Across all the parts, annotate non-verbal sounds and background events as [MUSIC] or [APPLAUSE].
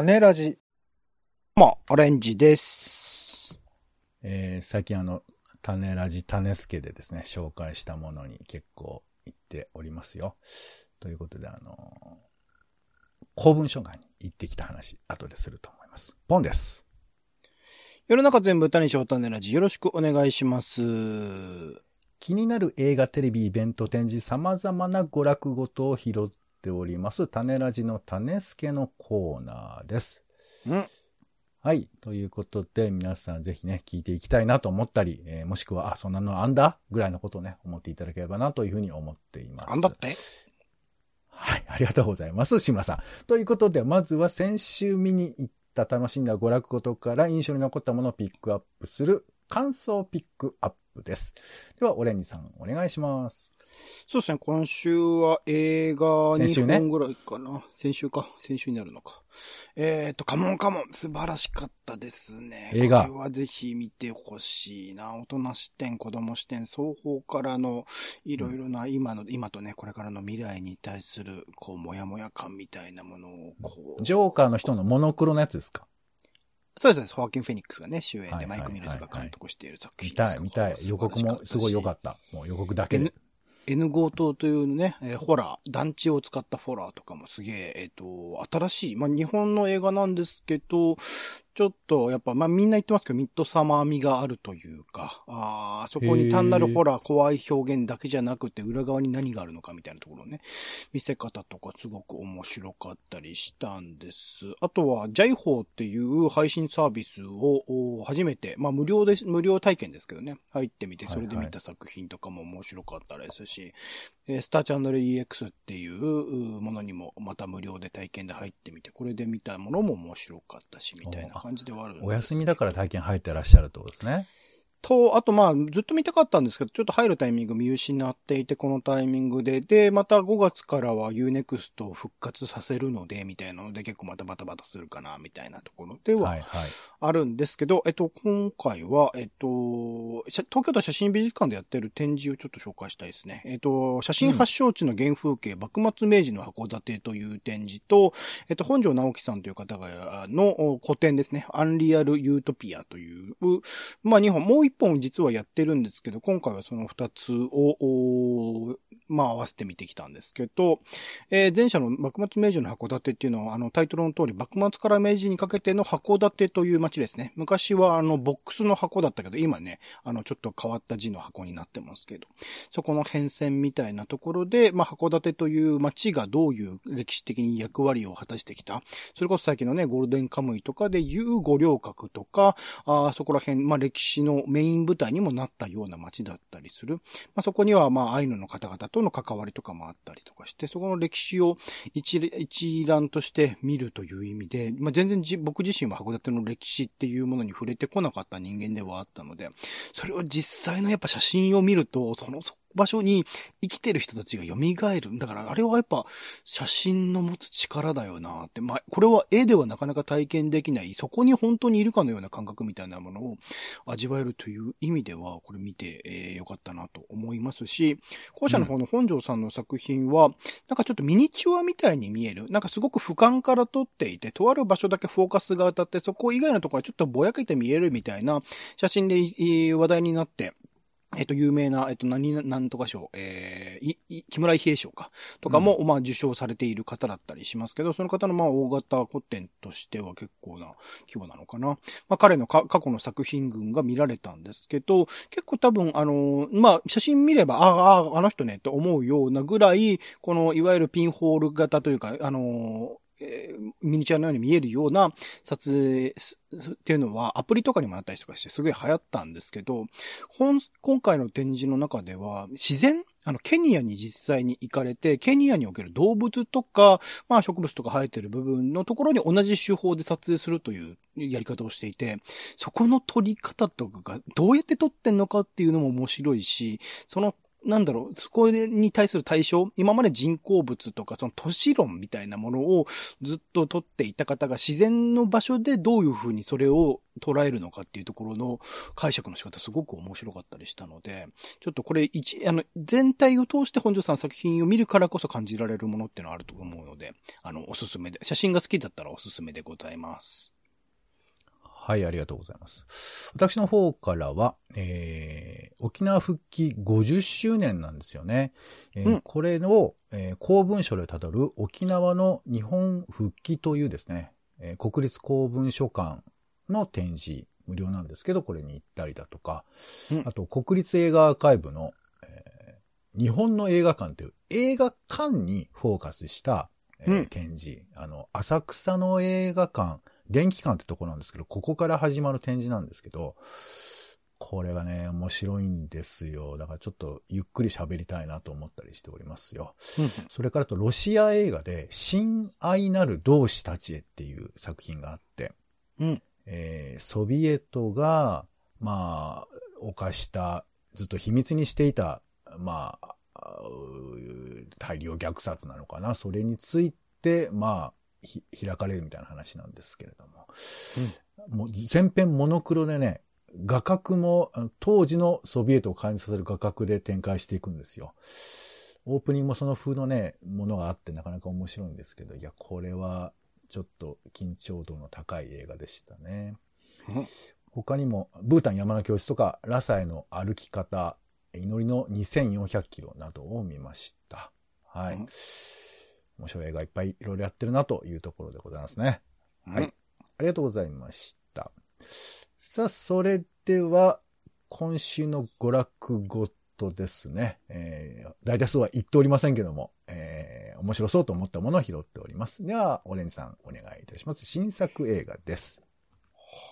種ラジ。まあ、オレンジです。えー最近あの、種ラジ種助でですね、紹介したものに結構行っておりますよ。ということで、あの公文書館に行ってきた話、後ですると思います。ポンです。世の中全部歌にしよう種ラジ。よろしくお願いします。気になる映画、テレビ、イベント、展示、様々な娯楽ごとを拾っております、種ラジの種助のコーナーです。うん。はい。ということで、皆さんぜひね、聞いていきたいなと思ったり、えーもしくは、あ、そんなのあんだぐらいのことをね、思っていただければなというふうに思っています。あんだって？はい。ありがとうございます。志村さん。ということで、まずは先週見に行った楽しんだ娯楽ごとから印象に残ったものをピックアップする感想ピックアップです。では、オレンジさん、お願いします。そうですね、今週は映画2先週ね本ぐらいかな。先週か。先週になるのか。えっ、と、カモンカモン、素晴らしかったですね。映画これはぜひ見てほしいな。大人視点、子供視点、双方からのいろいろな今の、今とね、これからの未来に対する、こう、もやもや感みたいなものを、こう、ジョーカーの人のモノクロのやつですか？そうですね、ホアキン・フェニックスがね、主演で、マイク・ミルズが監督している作見品ですたい、見たい。予告もすごい良かっった。もう予告だけで N。N 強盗というね、えーホラー、団地を使ったホラーとかもすげえ、えっ、と、新しい、まあ、日本の映画なんですけど、ちょっと、やっぱ、まあ、みんな言ってますけど、ミッドサマー味があるというか、あーそこに単なるホラー、怖い表現だけじゃなくて、裏側に何があるのかみたいなところね、見せ方とかすごく面白かったりしたんです。あとは、ジャイホーっていう配信サービスをお初めて、まあ無料です、無料体験ですけどね、入ってみて、それで見た作品とかも面白かったですし、えースターチャンネル EX っていううものにもまた無料で体験で入ってみて、これで見たものも面白かったし、みたいな感じ感じではあるお休みだから体験入ってらっしゃるってことですね。と、あとまあ、ずっと見たかったんですけど、ちょっと入るタイミング見失っていて、このタイミングで、で、また5月からは Unext を復活させるので、みたいなので、結構またバタバタするかな、みたいなところでははい、はい。あるんですけど、えっと、今回は、えっと、東京都写真美術館でやってる展示をちょっと紹介したいですね。えっと、写真発祥地の原風景、幕末明治の函館という展示と、えっと、本庄直樹さんという方が、のお個展ですね。アンリアルユートピアという、まあ、2本、もう1本実はやってるんですけど、今回はその2つを、まあ、合わせて見てきたんですけど、えー前者の幕末明治の函館っていうのは、あの、タイトルの通り、幕末から明治にかけての函館という町ですね。昔は、あの、ボックスの箱だったけど、今ね、あの、ちょっと変わった字の箱になってますけど、そこの変遷みたいなところで、まあ、函館という町がどういう歴史的に役割を果たしてきた。それこそさっきのね、ゴールデンカムイとかでいう五稜郭とか、あそこら辺、まあ、歴史のメイン舞台にもなったような街だったりする。まあ、そこには、まあ、アイヌの方々との関わりとかもあったりとかして、そこの歴史を一一覧として見るという意味で、まあ、全然じ僕自身は函館の歴史っていうものに触れてこなかった人間ではあったので、それを実際のやっぱ写真を見ると、その場所に生きてる人たちが蘇る。だからあれはやっぱ写真の持つ力だよなって。まあ、これは絵ではなかなか体験できない、そこに本当にいるかのような感覚みたいなものを味わえるという意味では、これ見て、えーよかったなと思いますし、後者の方の本庄さんの作品は、なんかちょっとミニチュアみたいに見える。なんかすごく俯瞰から撮っていて、とある場所だけフォーカスが当たって、そこ以外のところはちょっとぼやけて見えるみたいな写真で話題になって、えっと、有名な、えっと、何、なんとか賞、えー、い、い、木村伊兵衛賞か、とかも、まあ、受賞されている方だったりしますけど、その方の、まあ、大型古典としては結構な規模なのかな。まあ、彼のか過去の作品群が見られたんですけど、結構多分、あのーまあ、写真見れば、ああ、あの人ね、と思うようなぐらい、この、いわゆるピンホール型というか、あのーえーミニチュアのように見えるような撮影っていうのはアプリとかにもなったりとかしてすごい流行ったんですけど、今回の展示の中では自然あの、ケニアに実際に行かれて、ケニアにおける動物とか、まあ植物とか生えてる部分のところに同じ手法で撮影するというやり方をしていて、そこの撮り方とかがどうやって撮ってんのかっていうのも面白いし、そのなんだろう、そこに対する対象、今まで人工物とか、その都市論みたいなものをずっと取っていた方が自然の場所でどういうふうにそれを捉えるのかっていうところの解釈の仕方すごく面白かったりしたので、ちょっとこれ一、あの、全体を通して本庄さんの作品を見るからこそ感じられるものっていうのはあると思うので、あの、おすすめで、写真が好きだったらおすすめでございます。はい、ありがとうございます。私の方からは、えー、沖縄復帰50周年なんですよね。えーうん、これを、えー、公文書でたどる沖縄の日本復帰というですね、えー、国立公文書館の展示、無料なんですけど、これに行ったりだとか、うん、あと国立映画アーカイブの、えー、日本の映画館という映画館にフォーカスした、えー、展示、あの、浅草の映画館、電気館ってとこなんですけど、ここから始まる展示なんですけど、これがね、面白いんですよ。だからちょっとゆっくり喋りたいなと思ったりしておりますよ。それからとロシア映画で、親愛なる同志たちへっていう作品があって、うん、えー、ソビエトが、まあ、犯した、ずっと秘密にしていた、まあ、大量虐殺なのかな。それについて、まあ、開かれるみたいな話なんですけれども。うん、もう全編モノクロでね、画角も当時のソビエトを感じさせる画角で展開していくんですよ。オープニングもその風のね、ものがあってなかなか面白いんですけど、いや、これはちょっと緊張度の高い映画でしたね。他にも、ブータン山の教室とか、ラサへの歩き方、祈りの2400キロなどを見ました。はい。面白い映画いっぱいいろいろやってるなというところでございますね。はい。ありがとうございました。さあ、それでは、今週の娯楽ごとですね。えー、大多数は言っておりませんけども、えー、面白そうと思ったものを拾っております。では、オレンジさん、お願いいたします。新作映画です。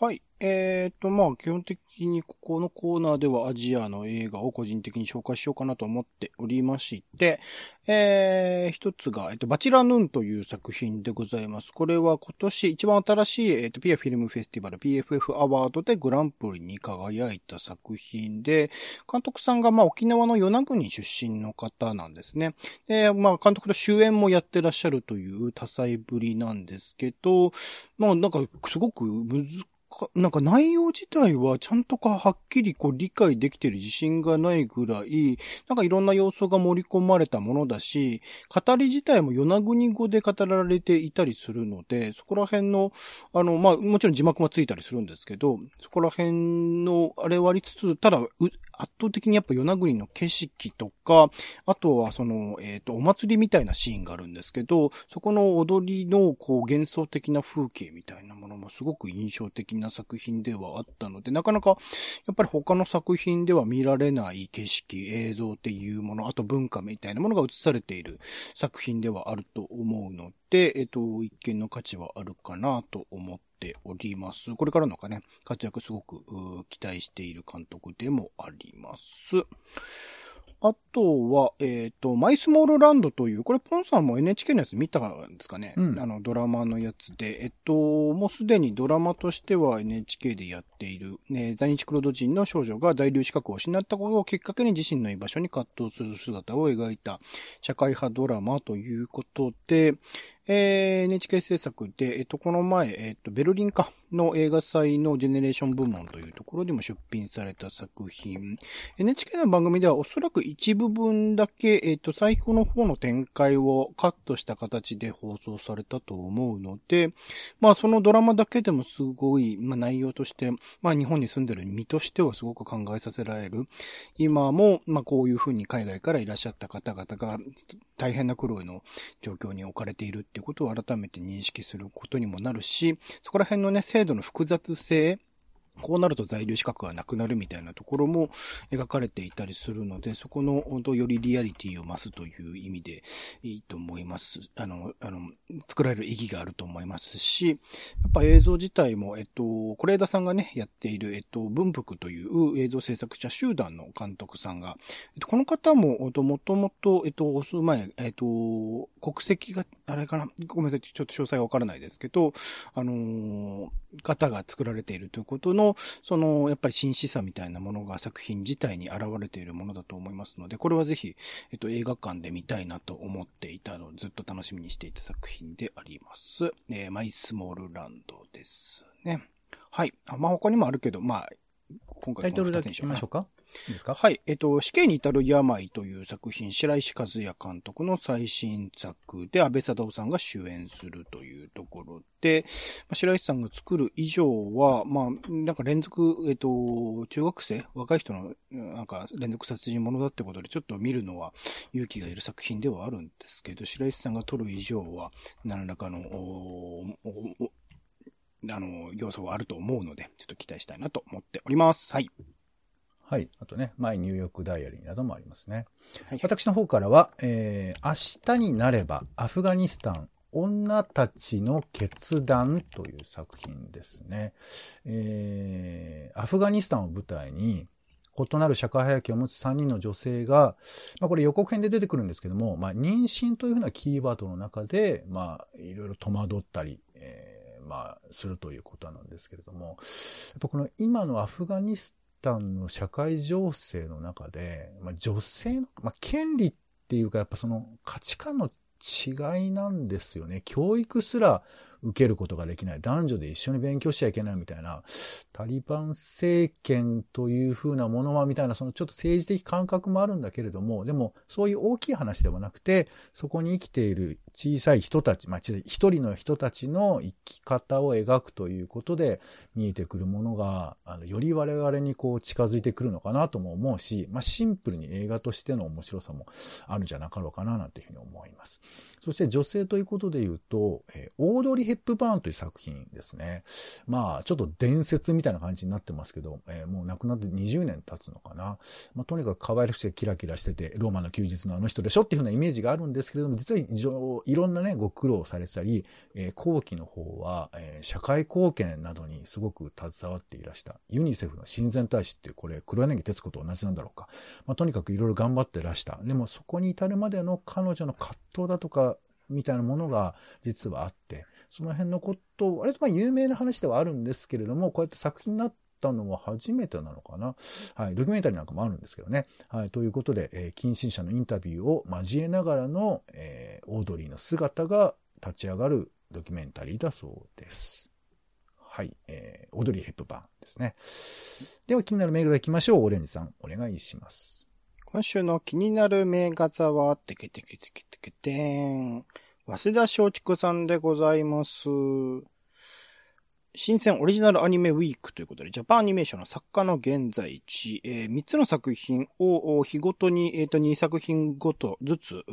はい。えっ、ー、と、まあ、基本的にここのコーナーではアジアの映画を個人的に紹介しようかなと思っておりまして、えー、一つが、えっ、と、バチラヌーンという作品でございます。これは今年一番新しい、えっ、と、ピアフィルムフェスティバル PFF アワードでグランプリに輝いた作品で、監督さんが、まあ、沖縄の与那国出身の方なんですね。で、まあ、監督と主演もやってらっしゃるという多彩ぶりなんですけど、まあ、なんか、すごく難か、なんか内容自体はちゃんとかはっきりこう理解できてる自信がないぐらい、なんかいろんな要素が盛り込まれたものだし、語り自体も与那国語で語られていたりするので、そこら辺の、あの、まあ、もちろん字幕もついたりするんですけど、そこら辺のあれ割りつつ、ただ、圧倒的にやっぱ与那国の景色とか、あとはその、えっ、ー、と、お祭りみたいなシーンがあるんですけど、そこの踊りのこう幻想的な風景みたいなものもすごく印象的な作品ではあったので、なかなかやっぱり他の作品では見られない景色、映像っていうもの、あと文化みたいなものが映されている作品ではあると思うので、えっ、ー、と、一見の価値はあるかなと思っております。これからのかね、活躍すごく期待している監督でもあります。あとは、えっ、ー、と、マイスモールランドという、これポンさんも NHK のやつ見たんですかね、うん、あの、ドラマのやつで、えっと、もうすでにドラマとしては NHK でやっている、ね、在日黒土人の少女が在留資格を失ったことをきっかけに自身の居場所に葛藤する姿を描いた社会派ドラマということで、えー、NHK 制作で、えっと、この前、えっと、ベルリンかの映画祭のジェネレーション部門というところでも出品された作品。NHK の番組ではおそらく一部分だけ、えっと、最後の方の展開をカットした形で放送されたと思うので、まあ、そのドラマだけでもすごい、まあ、内容として、まあ、日本に住んでる身としてはすごく考えさせられる。今も、まあ、こういうふうに海外からいらっしゃった方々が大変な苦労の状況に置かれているっていうことを改めて認識することにもなるし、そこら辺のね、制度の複雑性、こうなると在留資格がなくなるみたいなところも描かれていたりするので、そこの本当よりリアリティを増すという意味でいいと思います。あの、あの、作られる意義があると思いますし、やっぱ映像自体も、えっと、是枝さんがね、やっている、えっと、文福という映像制作者集団の監督さんが、えっと、この方も、もともと、えっと、お住まい、えっと、国籍があれかな？ごめんなさい、ちょっと詳細がわからないですけど、あのー、方が作られているということの、その、やっぱり真摯さみたいなものが作品自体に現れているものだと思いますので、これはぜひ、えっと、映画館で見たいなと思っていたの、ずっと楽しみにしていた作品であります。えー、マイスモールランドですね。はい。あまあ、他にもあるけど、まあ、今回タイトルだけ聞きましょうか。いいですか？はい。えっと、死刑に至る病という作品、白石和也監督の最新作で、安倍貞夫さんが主演するというところで、白石さんが作る以上は、まあ、なんか連続、えっと、中学生若い人の、なんか連続殺人者だってことで、ちょっと見るのは勇気がいる作品ではあるんですけど、白石さんが撮る以上は、何らかの、あの、要素はあると思うので、ちょっと期待したいなと思っております。はい。はい。あとね、マイニューヨークダイアリーなどもありますね。はい、私の方からは、えー、明日になればアフガニスタン女たちの決断という作品ですね。えー、アフガニスタンを舞台に、異なる社会背景を持つ3人の女性が、まあこれ予告編で出てくるんですけども、まあ妊娠というふうなキーワードの中で、まあいろいろ戸惑ったり、えー、まあするということなんですけれども、やっぱこの今のアフガニスタンの社会情勢の中で、まあ、女性の、まあ、権利っていうか、やっぱその価値観の違いなんですよね。教育すら受けることができない。男女で一緒に勉強しちゃいけないみたいな、タリバン政権という風なものはみたいな、そのちょっと政治的感覚もあるんだけれども、でもそういう大きい話ではなくて、そこに生きている小さい人たち、まあ、一人の人たちの生き方を描くということで見えてくるものが、あの、より我々にこう近づいてくるのかなとも思うし、まあ、シンプルに映画としての面白さもあるんじゃなかろうかななんていうふうに思います。そして女性ということで言うと、えー、オードリー・ヘップバーンという作品ですね。まあ、ちょっと伝説みたいな感じになってますけど、えー、もう亡くなって20年経つのかな。まあ、とにかく可愛らしくてキラキラしてて、ローマの休日のあの人でしょっていうふうなイメージがあるんですけれども、実は異常、いろんなね、ご苦労されてたり、えー、後期の方は、えー、社会貢献などにすごく携わっていらした。ユニセフの親善大使ってこれ、黒柳徹子と同じなんだろうか。まあ、とにかくいろいろ頑張ってらした。でもそこに至るまでの彼女の葛藤だとか、みたいなものが実はあって、その辺のことを、割とまあ有名な話ではあるんですけれども、こうやって作品になったのは初めてなのかな？はい。ドキュメンタリーなんかもあるんですけどね。はい。ということで、えー、近親者のインタビューを交えながらの、えー、オードリーの姿が立ち上がるドキュメンタリーだそうです。はい。えー、オードリー・ヘップバーンですね。では気になる銘柄行きましょう。オレンジさん、お願いします。今週の気になる銘柄は、てけてけてけてけてーん。早稲田松竹さんでございます。新鮮オリジナルアニメウィークということで、ジャパンアニメーションの作家の現在地、えー、3つの作品を日ごとに、え、ー、と、2作品ごとずつ、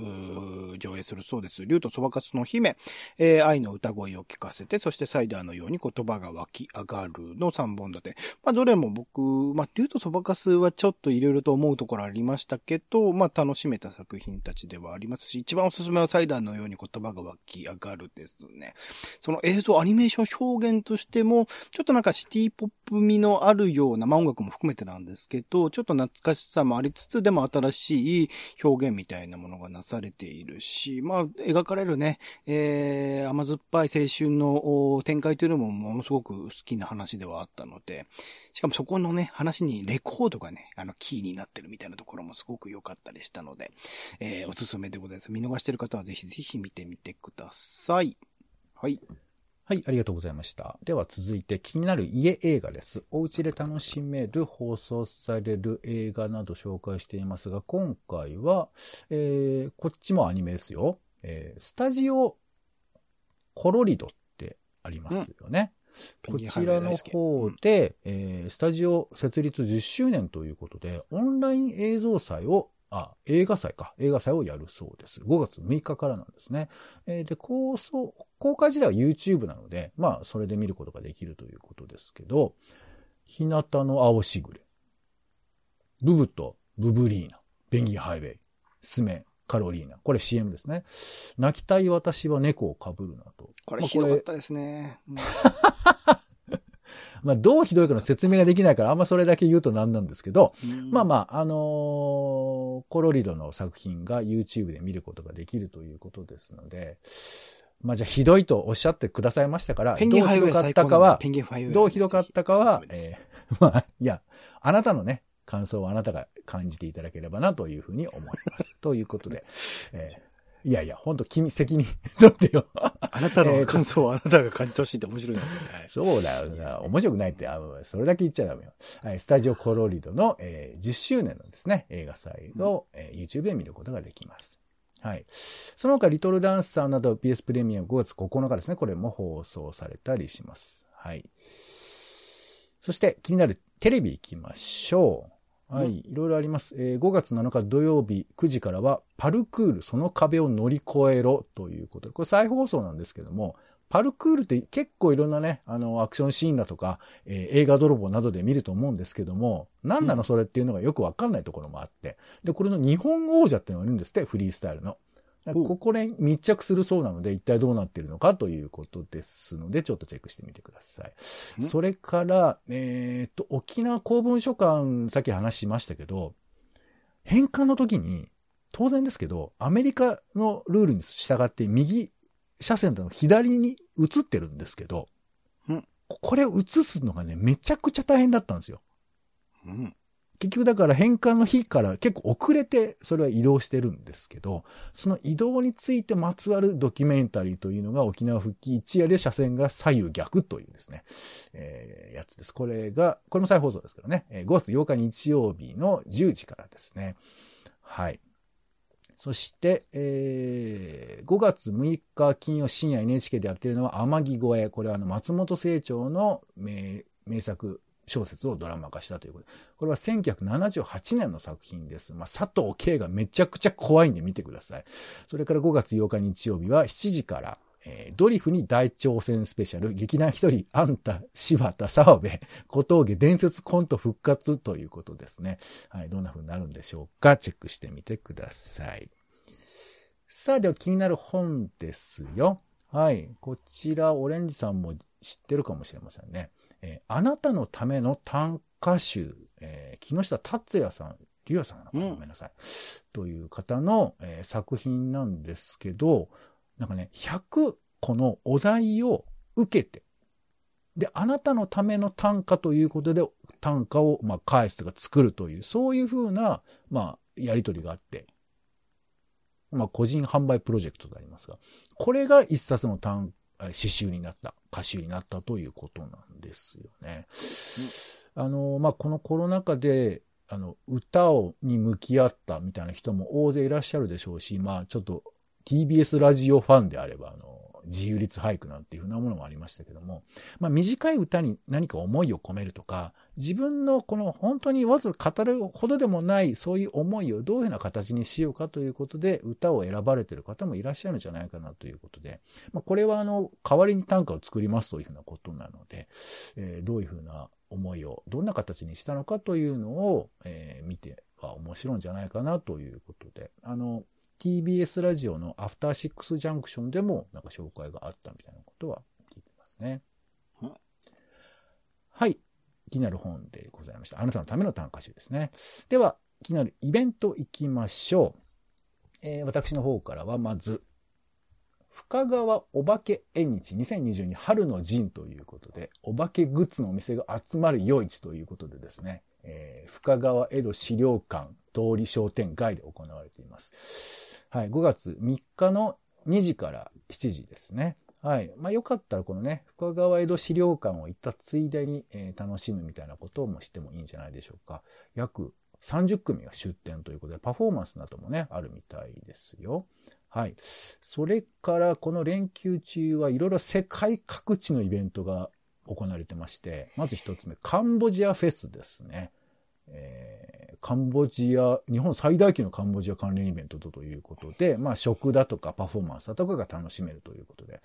上映するそうです。竜とそばかすの姫、えー、愛の歌声を聞かせて、そしてサイダーのように言葉が湧き上がるの3本立て。まあ、どれも僕、まあ、竜とそばかすはちょっといろいろと思うところありましたけど、まあ、楽しめた作品たちではありますし、一番おすすめはサイダーのように言葉が湧き上がるですね。その映像アニメーション表現としてしても、ちょっとなんかシティポップ味のあるような、まあ音楽も含めてなんですけど、ちょっと懐かしさもありつつ、でも新しい表現みたいなものがなされているし、まあ描かれるね、えー、甘酸っぱい青春の展開というのもものすごく好きな話ではあったので、しかもそこのね、話にレコードがね、あのキーになってるみたいなところもすごく良かったりしたので、えー、おすすめでございます。見逃してる方はぜひぜひ見てみてください。はい。はい、ありがとうございました。では続いて気になる家映画です。お家で楽しめる放送される映画など紹介していますが、今回は、えー、こっちもアニメですよ。えー、スタジオコロリドってありますよね。うん、こちらの方で、えー、スタジオ設立10周年ということで、オンライン映像祭をあ、映画祭か。映画祭をやるそうです。5月6日からなんですね。えー、で、構想、公開時代は YouTube なので、まあ、それで見ることができるということですけど、日向の青しぐれ、ブブとブブリーナ、ベンギーハイウェイ、スメ、カロリーナ。これ CM ですね。泣きたい私は猫を被るなと。これひどかったですね。まあ、[LAUGHS] どうひどいかの説明ができないから、あんまそれだけ言うとなんなんですけど、まあまあ、あのーコロリドの作品が YouTube で見ることができるということですので、まあじゃあひどいとおっしゃってくださいましたから、どうひどかったかはどうひどかったかはえー [LAUGHS] まあ、いや、あなたのね、感想をあなたが感じていただければなというふうに思います。ということで、えーいやいや、本当君責任 [LAUGHS] 取ってよ。あなたの感想をあなたが感じてほしいって面白いなと思って。はいそうだよな。面白くないって、あそれだけ言っちゃダメよ。はい、スタジオコロリドの、えー10周年のですね、映画祭を、えー YouTube で見ることができます。はい。その他、リトルダンサーなど PS プレミアム5月9日ですね、これも放送されたりします。はい。そして、気になるテレビ行きましょう。はい、いろいろあります。えー5月7日土曜日9時からは、パルクール、その壁を乗り越えろということで、これ再放送なんですけども、パルクールって結構いろんなね、あの、アクションシーンだとか、えー映画泥棒などで見ると思うんですけども、何なのそれっていうのがよくわかんないところもあって。で、これの日本王者っていうのがいるんですって、フリースタイルの。ここで密着するそうなので、一体どうなっているのかということですので、ちょっとチェックしてみてください。うんそれから、えーっと、沖縄公文書館、さっき話しましたけど、返還の時に、当然ですけど、アメリカのルールに従って右車線の左に移ってるんですけど、うんこれを移すのがね、めちゃくちゃ大変だったんですよ。うん。結局だから返還の日から結構遅れてそれは移動してるんですけど、その移動についてまつわるドキュメンタリーというのが沖縄復帰一夜で車線が左右逆というですね、えーやつです。これが、これも再放送ですけどね、5月8日日曜日の10時からですね。はい。そして、えー5月6日金曜深夜 NHK でやってるのは天城越え。これはあの松本清張の名名作小説をドラマ化したということで。これは1978年の作品です。まあ、佐藤慶がめちゃくちゃ怖いんで見てください。それから5月8日日曜日は7時から、えードリフに大挑戦スペシャル、劇団一人、あんた、柴田、澤部、小峠、伝説コント復活ということですね。はい、どんな風になるんでしょうか、チェックしてみてください。さあ、では気になる本ですよ。はい、こちら、オレンジさんも知ってるかもしれませんね。えーあなたのための短歌集、えー木下達也さん、リュウさんなのかな、うんごめんなさい。という方の、えー作品なんですけど、なんかね、100個のお題を受けて、で、あなたのための短歌ということで、短歌を、まあ、返すとか作るという、そういうふうな、まあ、やりとりがあって、まあ、個人販売プロジェクトでありますが、これが一冊の短、あ詩集になった、歌集になったということなんですよね。あの、まあ、このコロナ禍で、あの、歌を、に向き合ったみたいな人も大勢いらっしゃるでしょうし、まあ、ちょっと TBS ラジオファンであれば、あの、自由律俳句なんていうふうなものもありましたけども、まあ、短い歌に何か思いを込めるとか、自分のこの本当にわず語るほどでもないそういう思いをどういうふうな形にしようかということで歌を選ばれてる方もいらっしゃるんじゃないかなということで、まあ、これはあの、代わりに短歌を作りますというふうなことなので、えーどういうふうな思いをどんな形にしたのかというのを、えー見ては面白いんじゃないかなということで、あの、TBS ラジオのアフターシックスジャンクションでもなんか紹介があったみたいなことは聞いてますねうん。はい。気になる本でございました。あなたのための短歌集ですね。では、気になるイベント行きましょう。えー私の方からはまず、深川お化け縁日2022春の陣ということで、お化けグッズのお店が集まる夜市ということでですね、えー深川江戸資料館通り商店街で行われています。はい、5月3日の2時から7時ですね。はい。まあよかったらこのね、深川江戸資料館を行ったついでに、えー楽しむみたいなこともしてもいいんじゃないでしょうか。約30組が出展ということで、パフォーマンスなどもね、あるみたいですよ。はい。それから、この連休中はいろいろ世界各地のイベントが行われてまして、まず一つ目、カンボジアフェスですね。えーカンボジア、日本最大級のカンボジア関連イベントということで、まあ食だとかパフォーマンスだとかが楽しめるということで、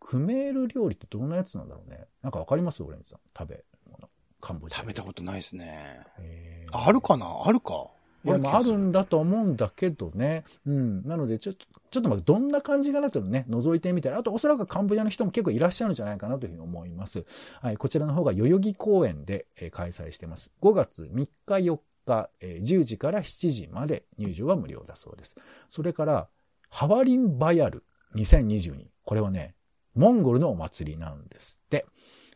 クメール料理ってどんなやつなんだろうね。なんかわかります？オレンジさん。食べ物。カンボジア。食べたことないですね。えーあるかな？あるか。いや、まあ、あるんだと思うんだけどね。うん。なので、ちょっと、ちょっとまあ、どんな感じかなというのね、覗いてみたら、あと、おそらくカンボジアの人も結構いらっしゃるんじゃないかなというふうに思います。はい。こちらの方が代々木公園で、えー、開催してます。5月3日4日、えー、10時から7時まで入場は無料だそうです。それから、ハワリンバヤル2022。これはね、モンゴルのお祭りなんですって。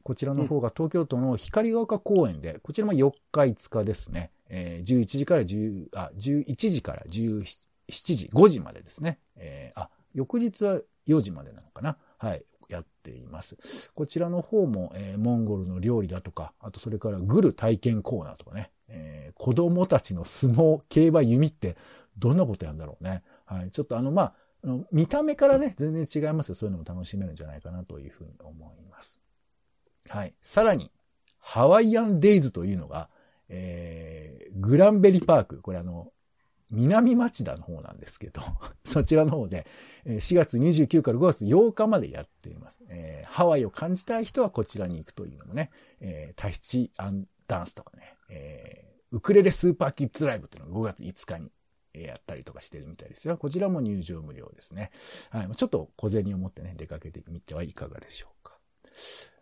こちらの方が東京都の光が丘公園で、こちらも4日5日ですね。えー、11時から10、あ、11時から17時、5時までですね。えー、あ、翌日は4時までなのかな。はい。やっています。こちらの方も、えー、モンゴルの料理だとか、あとそれからグル体験コーナーとかね、えー、子供たちの相撲、競馬、弓ってどんなことやるんだろうね。はい。ちょっとあの、まあ、見た目からね、全然違いますよそういうのも楽しめるんじゃないかなというふうに思います。はい。さらに、ハワイアンデイズというのが、えー、グランベリーパーク、これあの、南町田の方なんですけど、[LAUGHS] そちらの方で、4月29から5月8日までやっています。えー、ハワイを感じたい人はこちらに行くというのもね、えー、タヒチアンダンスとかね、えー、ウクレレスーパーキッズライブっていうのが5月5日にやったりとかしてるみたいですよ。こちらも入場無料ですね。はい。ちょっと小銭を持ってね、出かけてみてはいかがでしょうか。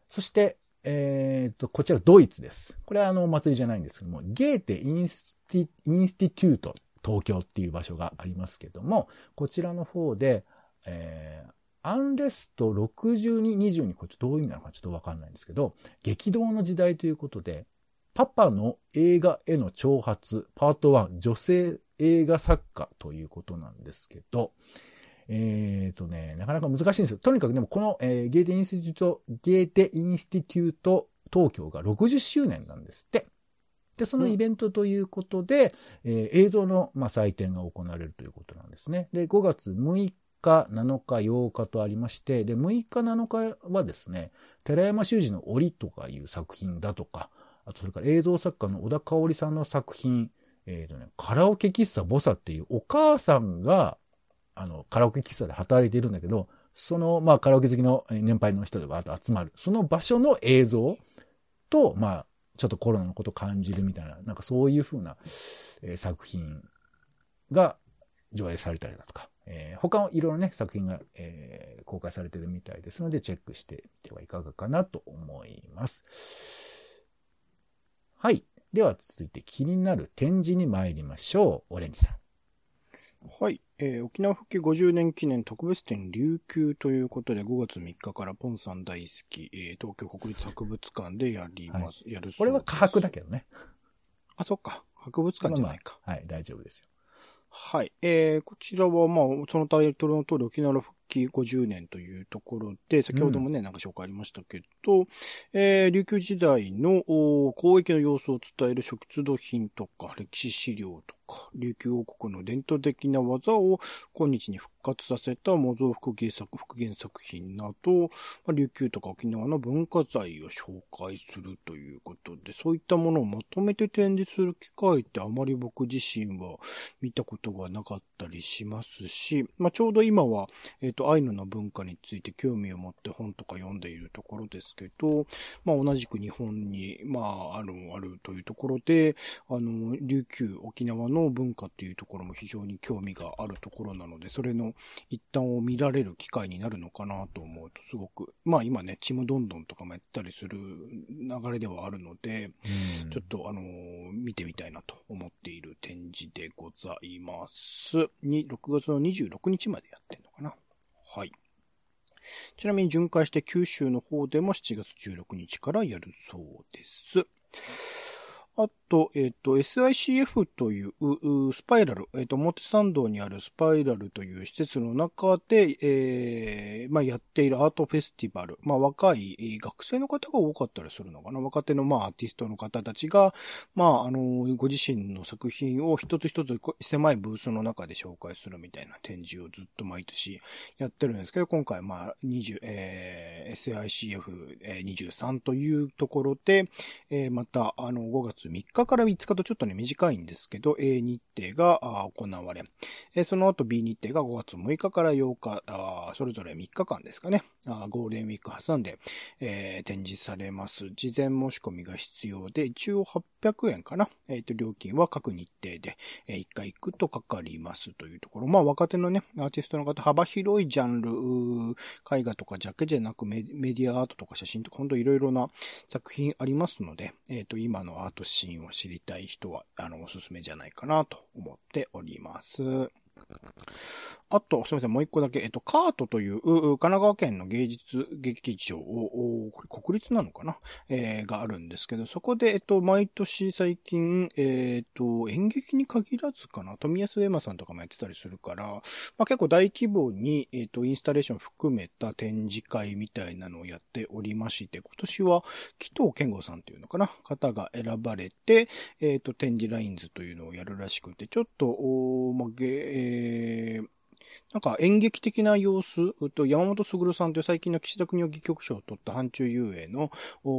そして、えっ、ー、と、こちらドイツです。これはあの、お祭りじゃないんですけども、 Goethe Insti、Institut 東京っていう場所がありますけども、こちらの方で、えー、 Unrest 62、22、これどういう意味なのかちょっとわかんないんですけど、激動の時代ということで、パパの映画への挑発、パート1、女性映画作家ということなんですけど、えっ、ー、とね、なかなか難しいんですよ。とにかくでもこの、えー、 Goethe-Institut、Goethe-Institut 東京が60周年なんですって。で、そのイベントということで、うん、えー、映像の、まあ、祭典が行われるということなんですね。で、5月6日、7日、8日とありまして、で、6日、7日はですね、寺山修司の檻とかいう作品だとか、あとそれから映像作家の小田香織さんの作品、えっ、ー、とね、カラオケ喫茶ボサっていうお母さんが、あの、カラオケ喫茶で働いているんだけど、その、まあ、カラオケ好きの年配の人でわーっと集まる。その場所の映像と、まあ、ちょっとコロナのこと感じるみたいな、なんかそういうふうな、えー、作品が上映されたりだとか、えー、他のいろいろね、作品が、えー、公開されてるみたいですので、チェックしてみてはいかがかなと思います。はい。では続いて気になる展示に参りましょう。オレンジさん。はい。えー、沖縄復帰50年記念特別展琉球ということで5月3日からポンさん大好き、えー、東京国立博物館でやります。はい、やるこれは科博だけどね。あ、そっか。博物館じゃないか。まあまあ、はい、大丈夫ですよ。はい。えー、こちらは、まあ、そのタイトルの通り沖縄の復帰50年というところで、先ほどもね、うん、なんか紹介ありましたけど、えー、琉球時代の交易の様子を伝える食土品とか、歴史資料とか、琉球王国の伝統的な技を今日に復活させた模造復元作、復元作品など、琉球とか沖縄の文化財を紹介するということで、そういったものをまとめて展示する機会ってあまり僕自身は見たことがなかったりしますし、まあ、ちょうど今は、えと、アイヌの文化について興味を持って本とか読んでいるところですけど、まあ、同じく日本に、まあ、ある、あるというところで、あの、琉球、沖縄の文化っていうところも非常に興味があるところなので、それの一端を見られる機会になるのかなと思うと、すごく、まあ今ね、ちむどんどんとかもやったりする流れではあるので、ちょっとあのー、見てみたいなと思っている展示でございます。に、6月の26日までやって。はい。ちなみに巡回して九州の方でも7月16日からやるそうです。あと、えっ、ー、と、SICF という、スパイラル、えっ、ー、と、表参道にあるスパイラルという施設の中で、えー、まあ、やっているアートフェスティバル。まあ、若い学生の方が多かったりするのかな。若手の、まあ、アーティストの方たちが、まあ、あの、ご自身の作品を一つ一つ狭いブースの中で紹介するみたいな展示をずっと毎年やってるんですけど、今回、まあ、20、ええー、SICF23 というところで、えー、また、あの、5月3日日から5日とちょっとね、短いんですけど、A 日程が行われ、その後 B 日程が5月6日から8日、それぞれ3日間ですかね、ゴールデンウィーク挟んで、展示されます。事前申し込みが必要で、一応800円かな。えっ、ー、と、料金は各日程で、えー、1回行くとかかりますというところ。まあ、若手のね、アーティストの方、幅広いジャンル、絵画とかだけじゃなくメディアアートとか写真とか、ほんといろいろな作品ありますので、えっ、ー、と、今のアートシーンを知りたい人は、あの、おすすめじゃないかなと思っております。あと、すみません、もう一個だけ、えっと、カートという、神奈川県の芸術劇場を、これ国立なのかな？えー、があるんですけど、そこで、えっと、毎年最近、えっ、と、演劇に限らずかな、富安エマさんとかもやってたりするから、まあ、結構大規模に、えっ、と、インスタレーション含めた展示会みたいなのをやっておりまして、今年は、紀藤健吾さんというのかな？方が選ばれて、えっ、と、展示ラインズというのをやるらしくて、ちょっと、おまあ、げ、えーなんか演劇的な様子、と山本卓さんという最近の岸田国を戯曲賞を取った範中遊泳の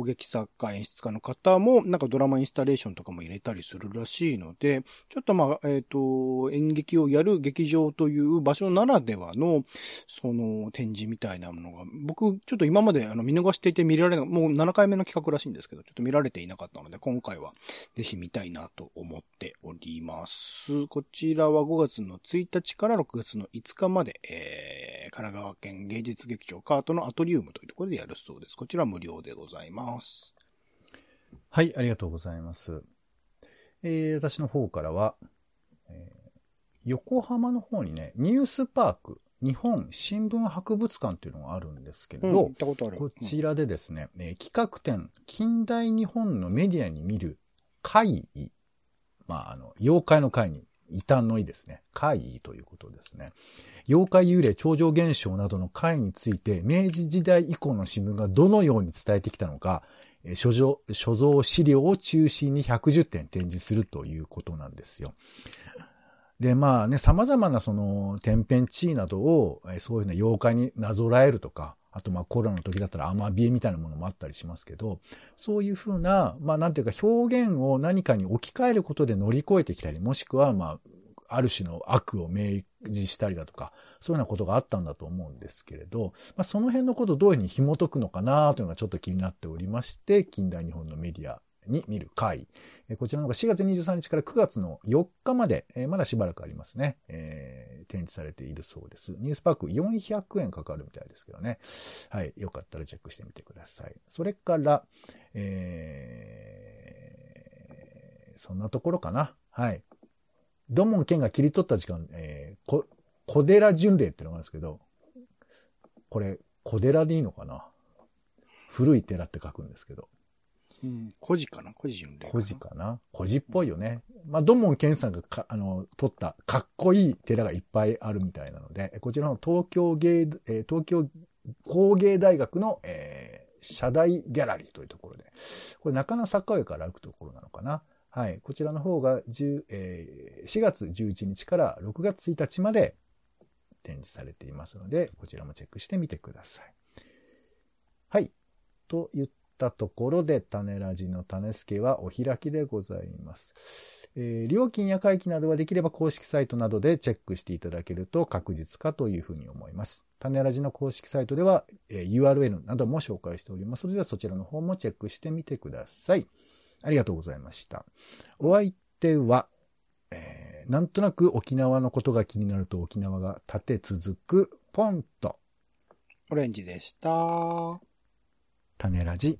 劇作家、演出家の方も、なんかドラマインスタレーションとかも入れたりするらしいので、ちょっとまあ、えっ、ー、と、演劇をやる劇場という場所ならではの、その展示みたいなものが、僕、ちょっと今まであの見逃していて見られない、もう7回目の企画らしいんですけど、ちょっと見られていなかったので、今回はぜひ見たいなと思っております。こちらは5月の1日から6月の5日まで、えー、神奈川県芸術劇場カートのアトリウムというところでやるそうです。こちら無料でございます。はい、ありがとうございます。えー、私の方からは、えー、横浜の方にね、ニュースパーク、日本新聞博物館っていうのがあるんですけれど、うん、こちらでですね、うん、えー、企画展、近代日本のメディアに見る会議、まあ、あの、妖怪の会に異端の意ですね。怪異ということですね。妖怪幽霊超常現象などの怪異について、明治時代以降の新聞がどのように伝えてきたのか、所蔵所蔵資料を中心に110点展示するということなんですよ。で、まあね、様々なその天変地異などを、そういうね、妖怪になぞらえるとか、あとまあコロナの時だったらアマビエみたいなものもあったりしますけど、そういうふうな、まあなんていうか表現を何かに置き換えることで乗り越えてきたり、もしくはまあ、ある種の悪を明示したりだとか、そういうようなことがあったんだと思うんですけれど、まあ、その辺のことをどういうふうに紐解くのかなというのがちょっと気になっておりまして、近代日本のメディアに見る会。こちらの方が4月23日から9月の4日まで、まだしばらくありますね、えー、展示されているそうです。ニュースパーク400円かかるみたいですけどね。はい。よかったらチェックしてみてください。それから、えー、そんなところかな。はい。ドモン県が切り取った時間、えー、こ、小寺巡礼ってのがあるんですけど、これ、小寺でいいのかな？古い寺って書くんですけど。古事かな？古事巡礼。古事かな？古事っぽいよね。まあ、ドモン健さんがか、あの、撮ったかっこいい寺がいっぱいあるみたいなので、こちらの東京芸、えー、東京工芸大学の、えー、社大ギャラリーというところで、これ中野坂上から歩くところなのかな？はい。こちらの方が10、えー、4月11日から6月1日まで展示されていますので、こちらもチェックしてみてください。はい。と言ってったところで、種ラジの種助はお開きでございます。えー、料金や会期などはできれば公式サイトなどでチェックしていただけると確実かというふうに思います。種ラジの公式サイトでは、えー、URL なども紹介しておりますので、そちらの方もチェックしてみてください。ありがとうございました。お相手は、えー、なんとなく沖縄のことが気になると沖縄が立て続くポンと。オレンジでした。種ラジ、